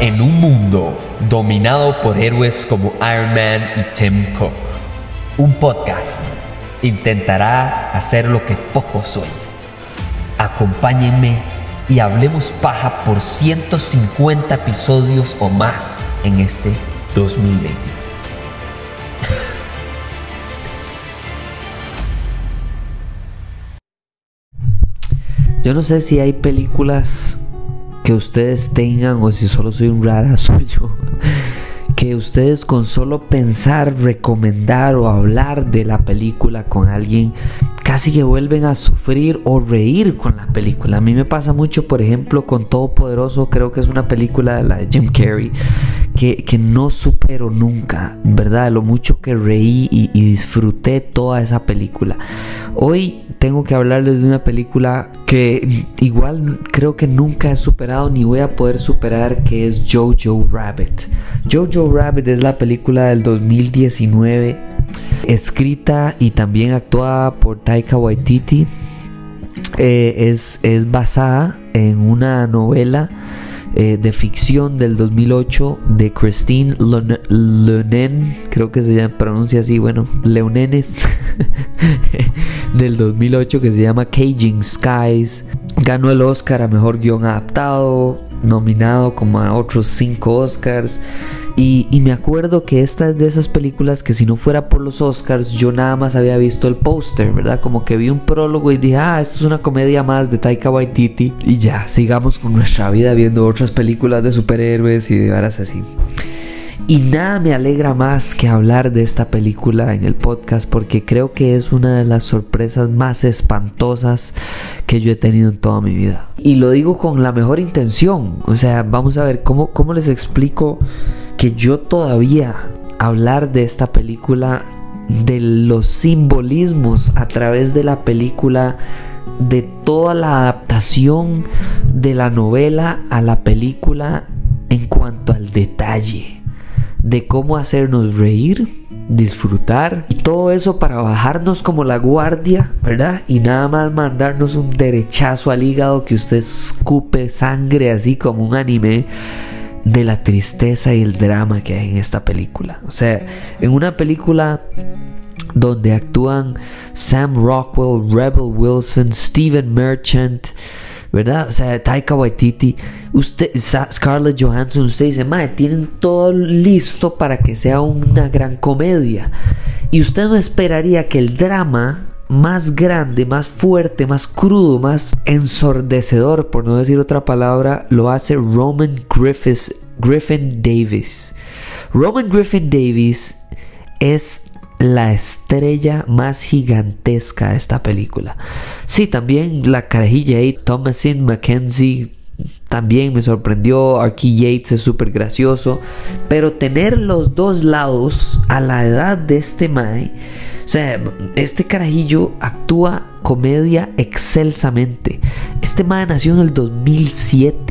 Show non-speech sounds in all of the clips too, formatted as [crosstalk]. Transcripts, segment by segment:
En un mundo dominado por héroes como Iron Man y Tim Cook, un podcast intentará hacer lo que pocos sueñan. Acompáñenme y hablemos paja por 150 episodios o más en este 2023. Yo no sé si hay películas que ustedes tengan o si solo soy un rara [laughs] soy yo. Que ustedes con solo pensar, recomendar o hablar de la película con alguien casi que vuelven a sufrir o reír con la película. A mí me pasa mucho, por ejemplo, con Todopoderoso, creo que es una película de la de Jim Carrey, que, que no supero nunca, ¿verdad? Lo mucho que reí y, disfruté toda esa película. Hoy tengo que hablarles de una película que igual creo que nunca he superado ni voy a poder superar, que es Jojo Rabbit. Jojo Rabbit es la película del 2019, escrita y también actuada por Taika Waititi. Eh, es, es basada en una novela eh, de ficción del 2008 de Christine Leonen, creo que se llama, pronuncia así, bueno, Leonenes, [laughs] del 2008 que se llama Caging Skies. Ganó el Oscar a Mejor Guión Adaptado, nominado como a otros 5 Oscars. Y, y, me acuerdo que esta es de esas películas que si no fuera por los Oscars yo nada más había visto el póster, ¿verdad? Como que vi un prólogo y dije, ah, esto es una comedia más de Taika Waititi. Y ya, sigamos con nuestra vida viendo otras películas de superhéroes y de varas así. Y nada me alegra más que hablar de esta película en el podcast porque creo que es una de las sorpresas más espantosas que yo he tenido en toda mi vida. Y lo digo con la mejor intención. O sea, vamos a ver cómo, cómo les explico que yo todavía hablar de esta película, de los simbolismos a través de la película, de toda la adaptación de la novela a la película en cuanto al detalle de cómo hacernos reír, disfrutar y todo eso para bajarnos como la guardia, ¿verdad? Y nada más mandarnos un derechazo al hígado que usted escupe sangre así como un anime de la tristeza y el drama que hay en esta película. O sea, en una película donde actúan Sam Rockwell, Rebel Wilson, Steven Merchant, ¿verdad? O sea, Taika Waititi, usted, Scarlett Johansson, usted dice, madre, tienen todo listo para que sea una gran comedia. Y usted no esperaría que el drama más grande, más fuerte, más crudo, más ensordecedor, por no decir otra palabra, lo hace Roman Griffiths, Griffin Davis. Roman Griffin Davis es la estrella más gigantesca de esta película. Sí, también la carajilla ahí, Thomasin McKenzie, también me sorprendió. Arky Yates es súper gracioso. Pero tener los dos lados a la edad de este Mae. O sea, este carajillo actúa comedia excelsamente. Este Mae nació en el 2007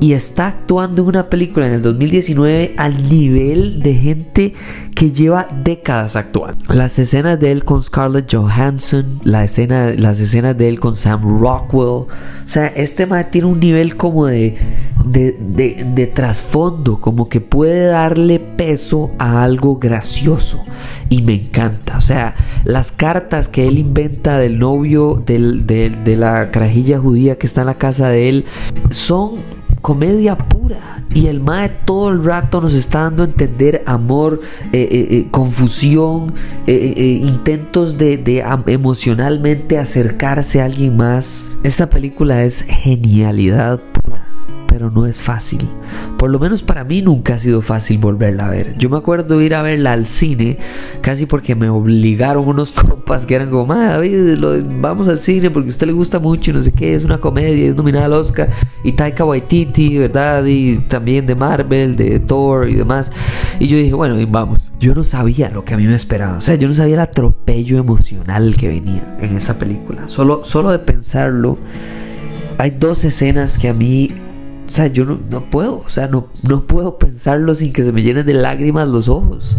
y está actuando en una película en el 2019 al nivel de gente que lleva décadas actuando. Las escenas de él con Scarlett Johansson, la escena, las escenas de él con Sam Rockwell, o sea, este man tiene un nivel como de, de, de, trasfondo, como que puede darle peso a algo gracioso y me encanta. O sea, las cartas que él inventa del novio del, de la carajilla judía que está en la casa de él son comedia pura. Y el Mae todo el rato nos está dando a entender amor, eh, eh, eh, confusión, intentos de, de emocionalmente acercarse a alguien más. Esta película es genialidad pero no es fácil. Por lo menos para mí nunca ha sido fácil volverla a ver. Yo me acuerdo ir a verla al cine casi porque me obligaron unos [laughs] compas que eran como, David, vamos al cine porque a usted le gusta mucho y no sé qué, es una comedia, es nominada al Oscar. Y Taika Waititi, ¿verdad? Y también de Marvel, de Thor y demás. Y yo dije, bueno, vamos. Yo no sabía lo que a mí me esperaba. O sea, yo no sabía el atropello emocional que venía en esa película. Solo, solo de pensarlo, hay dos escenas que a mí o sea, yo no, puedo, o sea, no, no puedo pensarlo sin que se me llenen de lágrimas los ojos.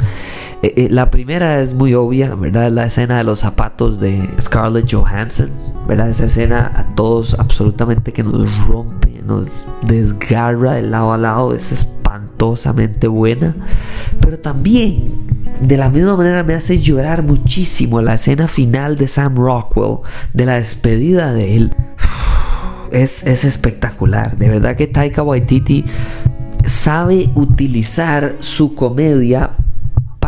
Eh, eh, la primera es muy obvia, ¿verdad? La escena de los zapatos de Scarlett Johansson, ¿verdad? Esa escena a todos absolutamente que nos rompe nos desgarra de lado a lado, es espantosamente buena, pero también de la misma manera me hace llorar muchísimo la escena final de Sam Rockwell, de la despedida de él. Es, es espectacular, de verdad que Taika Waititi sabe utilizar su comedia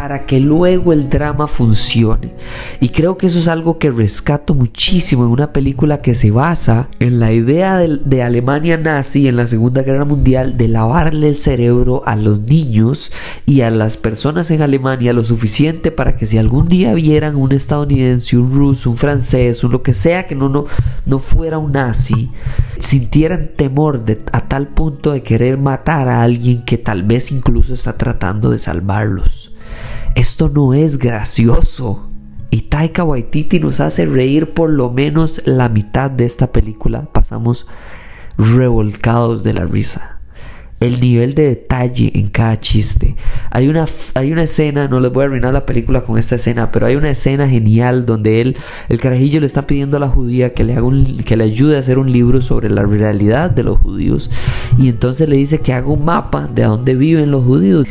para que luego el drama funcione. Y creo que eso es algo que rescato muchísimo en una película que se basa en la idea de, Alemania nazi en la Segunda Guerra Mundial de lavarle el cerebro a los niños y a las personas en Alemania lo suficiente para que si algún día vieran un estadounidense, un ruso, un francés, un lo que sea que no, no, no fuera un nazi, sintieran temor de, a tal punto de querer matar a alguien que tal vez incluso está tratando de salvarlos. Esto no es gracioso. Y Taika Waititi nos hace reír por lo menos la mitad de esta película. Pasamos revolcados de la risa. El nivel de detalle en cada chiste. Hay una, hay una escena, no les voy a arruinar la película con esta escena, pero hay una escena genial donde él, el carajillo le está pidiendo a la judía que le, haga que le ayude a hacer un libro sobre la realidad de los judíos. Y entonces le dice que haga un mapa de dónde viven los judíos.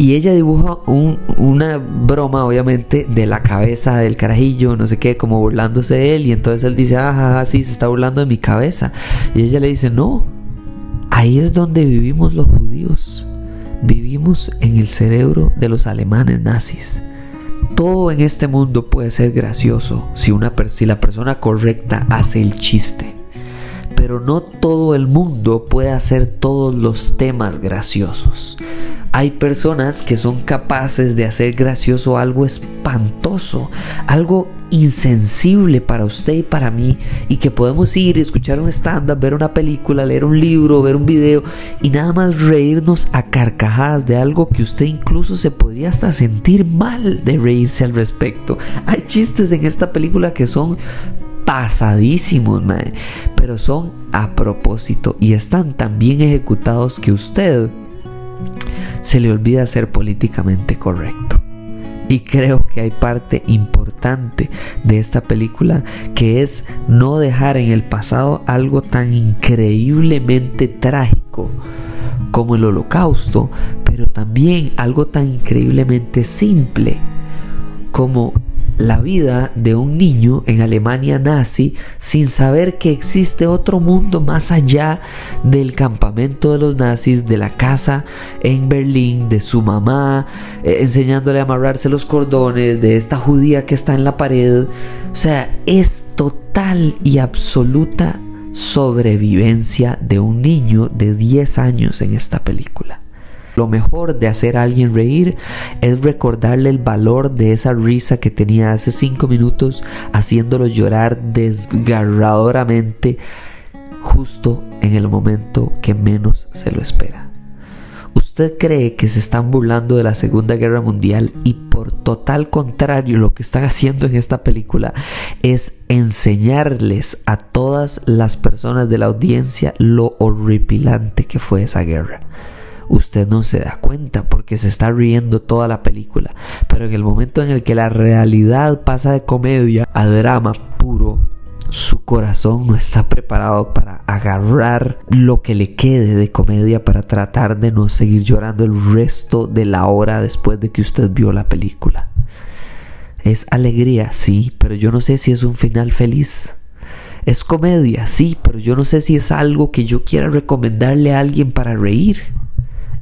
Y ella dibuja una broma, obviamente, de la cabeza del carajillo, no sé qué, como burlándose de él. Y entonces él dice, ah, sí, se está burlando de mi cabeza. Y ella le dice, no, ahí es donde vivimos los judíos. Vivimos en el cerebro de los alemanes nazis. Todo en este mundo puede ser gracioso si, una, si la persona correcta hace el chiste. Pero no todo el mundo puede hacer todos los temas graciosos. Hay personas que son capaces de hacer gracioso algo espantoso, algo insensible para usted y para mí, y que podemos ir y escuchar un stand-up, ver una película, leer un libro, ver un video y nada más reírnos a carcajadas de algo que usted incluso se podría hasta sentir mal de reírse al respecto. Hay chistes en esta película que son pasadísimos, pero son a propósito y están tan bien ejecutados que usted se le olvida ser políticamente correcto. Y creo que hay parte importante de esta película que es no dejar en el pasado algo tan increíblemente trágico como el holocausto, pero también algo tan increíblemente simple como la vida de un niño en Alemania nazi sin saber que existe otro mundo más allá del campamento de los nazis, de la casa en Berlín, de su mamá, eh, enseñándole a amarrarse los cordones, de esta judía que está en la pared. O sea, es total y absoluta sobrevivencia de un niño de 10 años en esta película. Lo mejor de hacer a alguien reír es recordarle el valor de esa risa que tenía hace cinco minutos haciéndolo llorar desgarradoramente justo en el momento que menos se lo espera. ¿Usted cree que se están burlando de la Segunda Guerra Mundial y por total contrario lo que están haciendo en esta película es enseñarles a todas las personas de la audiencia lo horripilante que fue esa guerra? Usted no se da cuenta porque se está riendo toda la película. Pero en el momento en el que la realidad pasa de comedia a drama puro, su corazón no está preparado para agarrar lo que le quede de comedia para tratar de no seguir llorando el resto de la hora después de que usted vio la película. Es alegría, sí, pero yo no sé si es un final feliz. Es comedia, sí, pero yo no sé si es algo que yo quiera recomendarle a alguien para reír.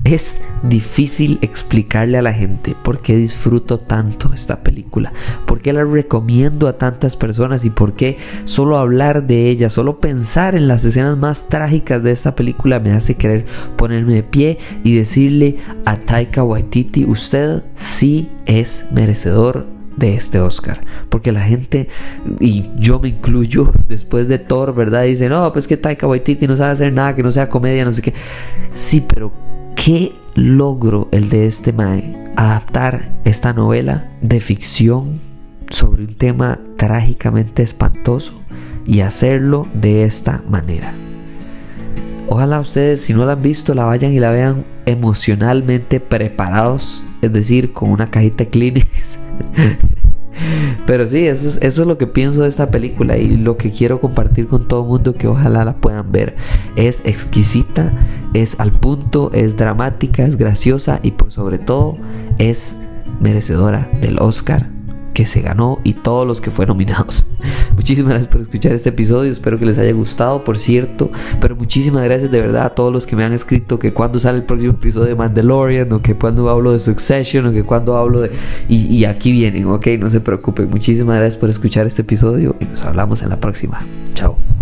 Es difícil explicarle a la gente por qué disfruto tanto esta película, por qué la recomiendo a tantas personas y por qué solo hablar de ella, solo pensar en las escenas más trágicas de esta película me hace querer ponerme de pie y decirle a Taika Waititi, usted sí es merecedor de este Oscar. Porque la gente, y yo me incluyo, después de Thor, ¿verdad? Dice, no, pues que Taika Waititi no sabe hacer nada que no sea comedia, no sé qué. Sí, pero qué logro el de este Mae adaptar esta novela de ficción sobre un tema trágicamente espantoso y hacerlo de esta manera. Ojalá ustedes, si no la han visto, la vayan y la vean emocionalmente preparados, es decir, con una cajita Kleenex [laughs] Pero sí, eso es, eso es lo que pienso de esta película y lo que quiero compartir con todo el mundo que ojalá la puedan ver. Es exquisita, es al punto, es dramática, es graciosa y por sobre todo es merecedora del Oscar que se ganó y todos los que fueron nominados. [laughs] Muchísimas gracias por escuchar este episodio, espero que les haya gustado, por cierto, pero muchísimas gracias de verdad a todos los que me han escrito que cuando sale el próximo episodio de Mandalorian o que cuando hablo de Succession o que cuando hablo de... Y, y aquí vienen, ok, no se preocupen. Muchísimas gracias por escuchar este episodio y nos hablamos en la próxima. Chao.